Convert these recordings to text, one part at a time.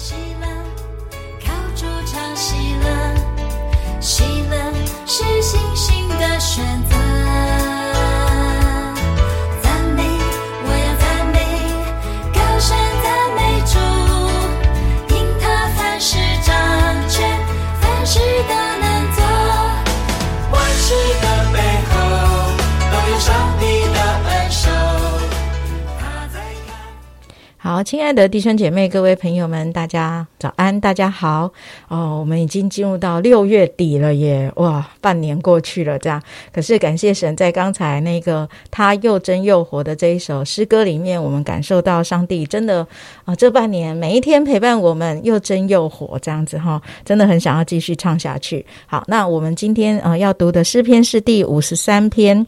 喜乐，好，亲爱的弟兄姐妹、各位朋友们，大家早安，大家好哦！我们已经进入到六月底了耶，哇，半年过去了，这样。可是感谢神，在刚才那个他又真又活的这一首诗歌里面，我们感受到上帝真的啊、这半年每一天陪伴我们，又真又活，这样子哈，真的很想要继续唱下去。好，那我们今天呃要读的诗篇是第五十三篇。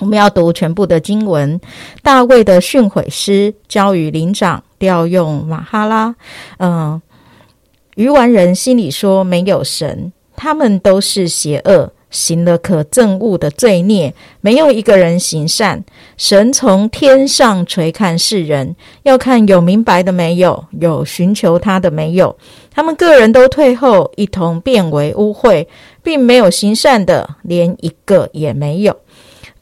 我们要读全部的经文。大卫的训诲诗交与灵长，调用马哈拉。嗯、愚顽人心里说没有神，他们都是邪恶，行了可憎恶的罪孽，没有一个人行善。神从天上垂看世人，要看有明白的没有，有寻求他的没有。他们个人都退后，一同变为污秽，并没有行善的，连一个也没有。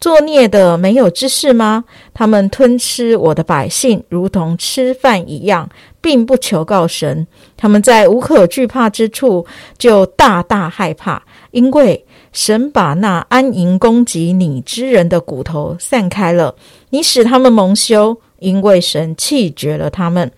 作孽的没有知识吗？他们吞吃我的百姓，如同吃饭一样，并不求告神。他们在无可惧怕之处，就大大害怕，因为神把那安营攻击你之人的骨头散开了，你使他们蒙羞，因为神弃绝了他们。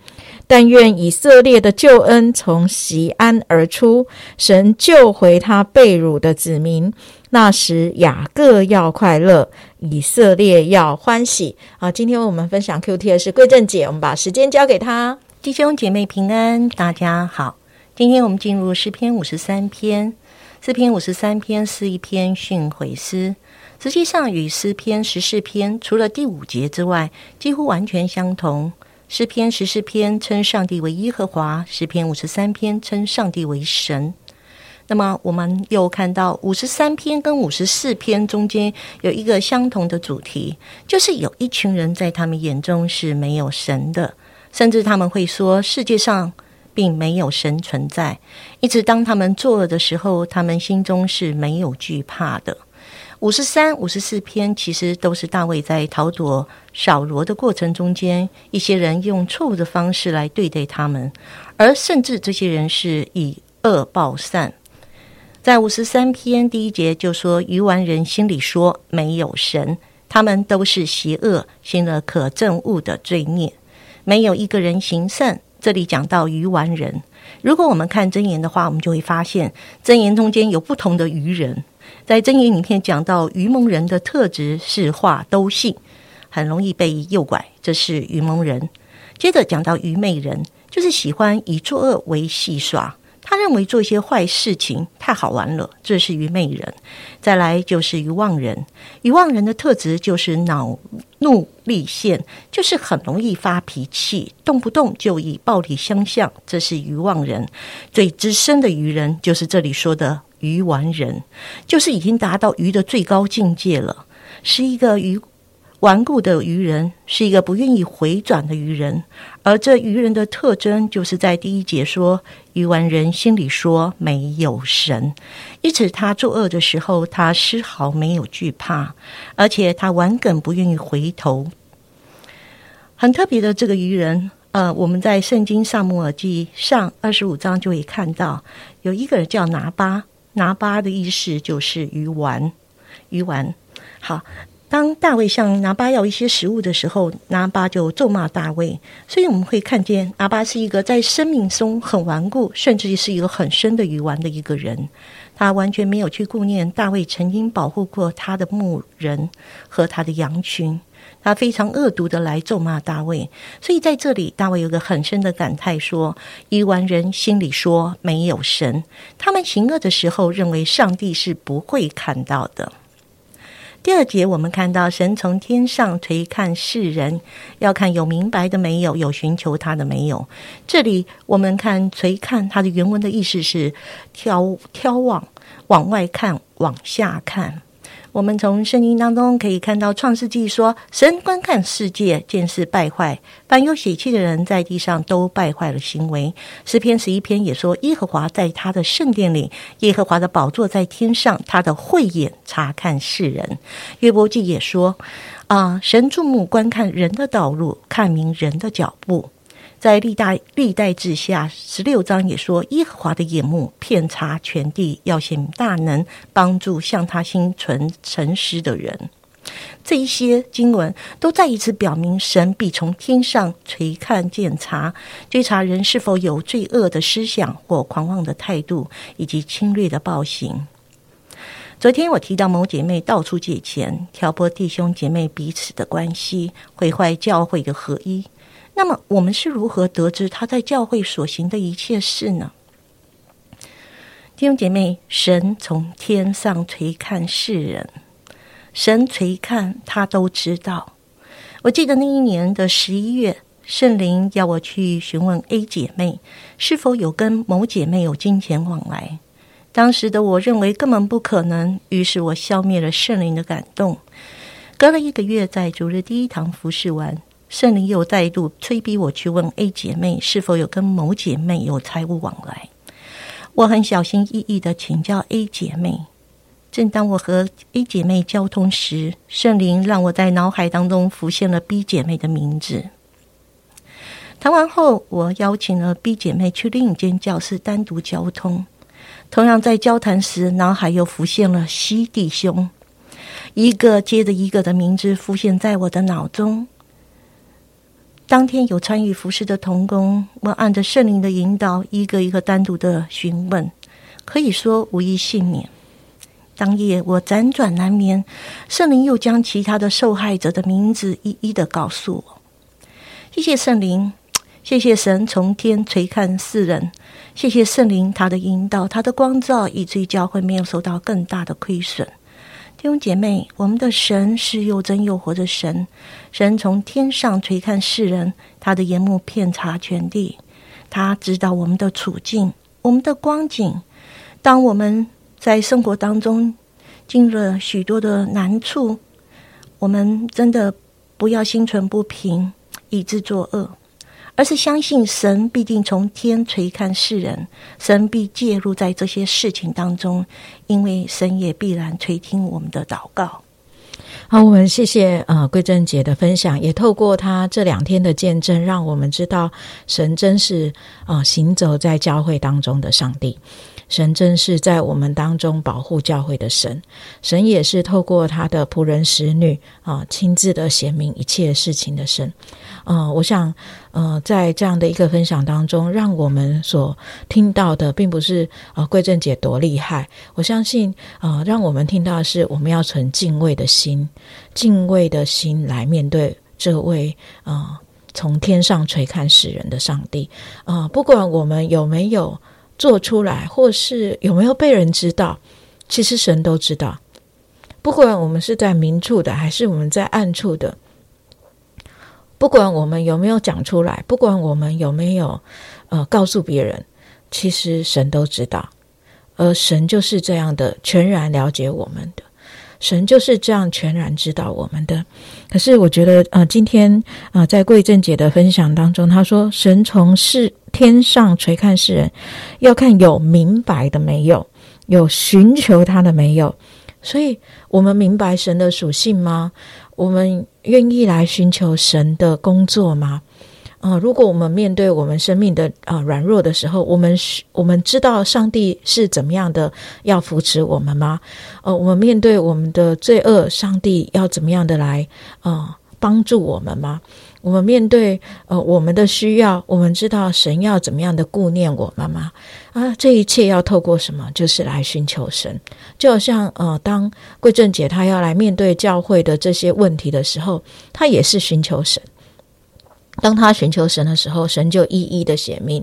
但愿以色列的救恩从西安而出，神救回他被掳的子民。那时雅各要快乐，以色列要欢喜。啊，今天我们分享 Q T 的是桂正姐，我们把时间交给她。弟兄姐妹平安，大家好。今天我们进入诗篇五十三篇。诗篇五十三篇是一篇训诲诗，实际上与诗篇十四篇除了第五节之外，几乎完全相同。诗篇十四篇称上帝为耶和华，诗篇五十三篇称上帝为神。那么我们又看到五十三篇跟五十四篇中间有一个相同的主题，就是有一群人在他们眼中是没有神的，甚至他们会说世界上并没有神存在。一直当他们作恶的时候，他们心中是没有惧怕的。五十三、五十四篇其实都是大卫在逃躲扫罗的过程中间，一些人用错误的方式来对待他们，而甚至这些人是以恶报善。在五十三篇第一节就说：“愚顽人心里说没有神，他们都是邪恶，行了可憎恶的罪孽，没有一个人行善。”这里讲到愚顽人，如果我们看真言的话，我们就会发现真言中间有不同的愚人。在真言影片讲到愚蒙人的特质是话都信，很容易被诱拐，这是愚蒙人。接着讲到愚昧人，就是喜欢以作恶为戏耍。他认为做一些坏事情太好玩了，这是愚昧人。再来就是愚妄人，愚妄人的特质就是恼怒立现，就是很容易发脾气，动不动就以暴力相向，这是愚妄人。最资深的愚人就是这里说的愚顽人，就是已经达到愚的最高境界了，是一个愚顽固的愚人，是一个不愿意回转的愚人。而这愚人的特征，就是在第一节说，愚顽人心里说没有神，因此他作恶的时候，他丝毫没有惧怕，而且他顽梗不愿意回头。很特别的这个愚人，呃，我们在圣经上摩尔记上二十五章就会看到，有一个人叫拿巴，拿巴的意思就是鱼丸，鱼丸。好。当大卫向拿巴要一些食物的时候，拿巴就咒骂大卫。所以我们会看见拿巴是一个在生命中很顽固，甚至是一个很深的鱼丸的一个人。他完全没有去顾念大卫曾经保护过他的牧人和他的羊群，他非常恶毒的来咒骂大卫。所以在这里，大卫有个很深的感叹说：愚顽人心里说没有神，他们行恶的时候认为上帝是不会看到的。第二节，我们看到神从天上垂看世人，要看有明白的没有，有寻求他的没有。这里我们看垂看，它的原文的意思是眺眺望，往外看，往下看。我们从圣经当中可以看到，《创世纪》说，神观看世界，见是败坏，凡有血气的人在地上都败坏了行为。诗篇十一篇也说，耶和华在他的圣殿里，耶和华的宝座在天上，他的慧眼察看世人。约伯记也说，啊，神注目观看人的道路，看明人的脚步。在历代历代志下十六章也说，耶和华的眼目遍察全地，要显大能，帮助向他心存诚实的人。这一些经文都再一次表明，神必从天上垂看检查，追查人是否有罪恶的思想或狂妄的态度，以及侵略的暴行。昨天我提到某姐妹到处借钱，挑拨弟兄姐妹彼此的关系，毁坏教会的合一。那么，我们是如何得知他在教会所行的一切事呢？弟兄姐妹，神从天上垂看世人，神垂看他都知道。我记得那一年的十一月，圣灵要我去询问 A 姐妹是否有跟某姐妹有金钱往来。当时的我认为根本不可能，于是我消灭了圣灵的感动。隔了一个月，在主日第一堂服侍完。圣灵又再度催逼我去问 A 姐妹是否有跟某姐妹有财务往来。我很小心翼翼的请教 A 姐妹。正当我和 A 姐妹交通时，圣灵让我在脑海当中浮现了 B 姐妹的名字。谈完后，我邀请了 B 姐妹去另一间教室单独交通。同样在交谈时，脑海又浮现了 C 弟兄，一个接着一个的名字浮现在我的脑中。当天有参与服饰的童工，我按着圣灵的引导，一个一个单独的询问，可以说无一幸免。当夜我辗转难眠，圣灵又将其他的受害者的名字一一的告诉我。谢谢圣灵，谢谢神从天垂看世人，谢谢圣灵他的引导，他的光照，以至于教会没有受到更大的亏损。弟兄姐妹，我们的神是又真又活的神。神从天上垂看世人，他的眼目遍察全地，他知道我们的处境、我们的光景。当我们在生活当中经历了许多的难处，我们真的不要心存不平，以致作恶。而是相信神必定从天垂看世人，神必介入在这些事情当中，因为神也必然垂听我们的祷告。好，我们谢谢呃桂珍姐的分享，也透过她这两天的见证，让我们知道神真是啊行走在教会当中的上帝。神真是在我们当中保护教会的神，神也是透过他的仆人使女啊，亲自的显明一切事情的神。嗯，我想，呃，在这样的一个分享当中，让我们所听到的，并不是啊，桂正姐多厉害。我相信，呃，让我们听到的是，我们要存敬畏的心，敬畏的心来面对这位啊，从天上垂看世人的上帝啊，不管我们有没有。做出来，或是有没有被人知道，其实神都知道。不管我们是在明处的，还是我们在暗处的，不管我们有没有讲出来，不管我们有没有呃告诉别人，其实神都知道。而神就是这样的全然了解我们的。神就是这样全然知道我们的，可是我觉得，呃，今天啊，在贵正姐的分享当中，她说，神从世天上垂看世人，要看有明白的没有，有寻求他的没有，所以我们明白神的属性吗？我们愿意来寻求神的工作吗？啊，如果我们面对我们生命的啊软弱的时候，我们我们知道上帝是怎么样的要扶持我们吗？呃，我们面对我们的罪恶，上帝要怎么样的来啊帮助我们吗？我们面对呃我们的需要，我们知道神要怎么样的顾念我们吗？啊，这一切要透过什么？就是来寻求神。就好像呃，当桂正姐她要来面对教会的这些问题的时候，她也是寻求神。当他寻求神的时候，神就一一的显明；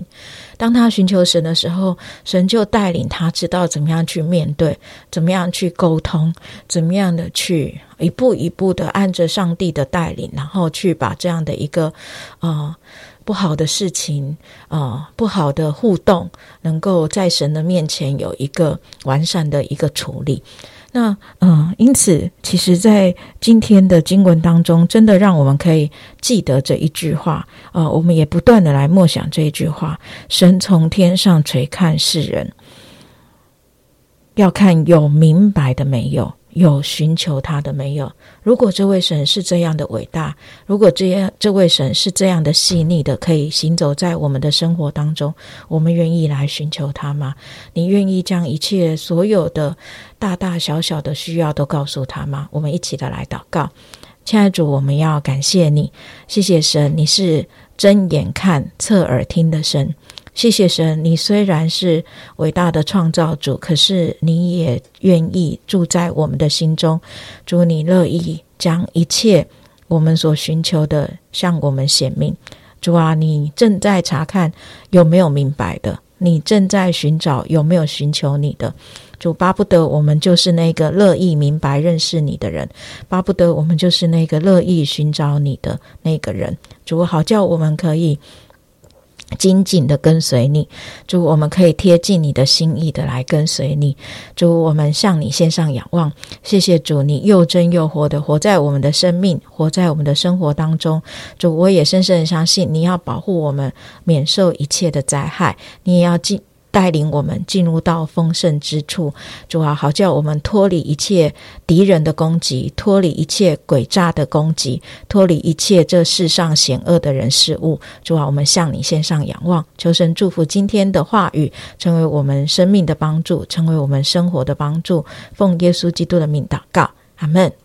当他寻求神的时候，神就带领他知道怎么样去面对，怎么样去沟通，怎么样的去一步一步的按着上帝的带领，然后去把这样的一个啊不好的事情啊不好的互动，能够在神的面前有一个完善的一个处理。那嗯，因此，其实，在今天的经文当中，真的让我们可以记得这一句话。呃，我们也不断的来默想这一句话：神从天上垂看世人，要看有明白的没有。有寻求他的没有？如果这位神是这样的伟大，如果这样这位神是这样的细腻的，可以行走在我们的生活当中，我们愿意来寻求他吗？你愿意将一切所有的大大小小的需要都告诉他吗？我们一起的来祷告，亲爱的主，我们要感谢你，谢谢神，你是睁眼看、侧耳听的神。谢谢神，你虽然是伟大的创造主，可是你也愿意住在我们的心中。主，你乐意将一切我们所寻求的向我们显明。主啊，你正在查看有没有明白的，你正在寻找有没有寻求你的。主巴不得我们就是那个乐意明白认识你的人，巴不得我们就是那个乐意寻找你的那个人。主好叫我们可以。紧紧的跟随你，主，我们可以贴近你的心意的来跟随你，主，我们向你献上仰望。谢谢主，你又真又活的活在我们的生命，活在我们的生活当中。主，我也深深的相信，你要保护我们免受一切的灾害，你也要进。带领我们进入到丰盛之处，主啊，好叫我们脱离一切敌人的攻击，脱离一切诡诈的攻击，脱离一切这世上险恶的人事物。主啊，我们向你献上仰望，求神祝福今天的话语，成为我们生命的帮助，成为我们生活的帮助。奉耶稣基督的名祷告，阿门。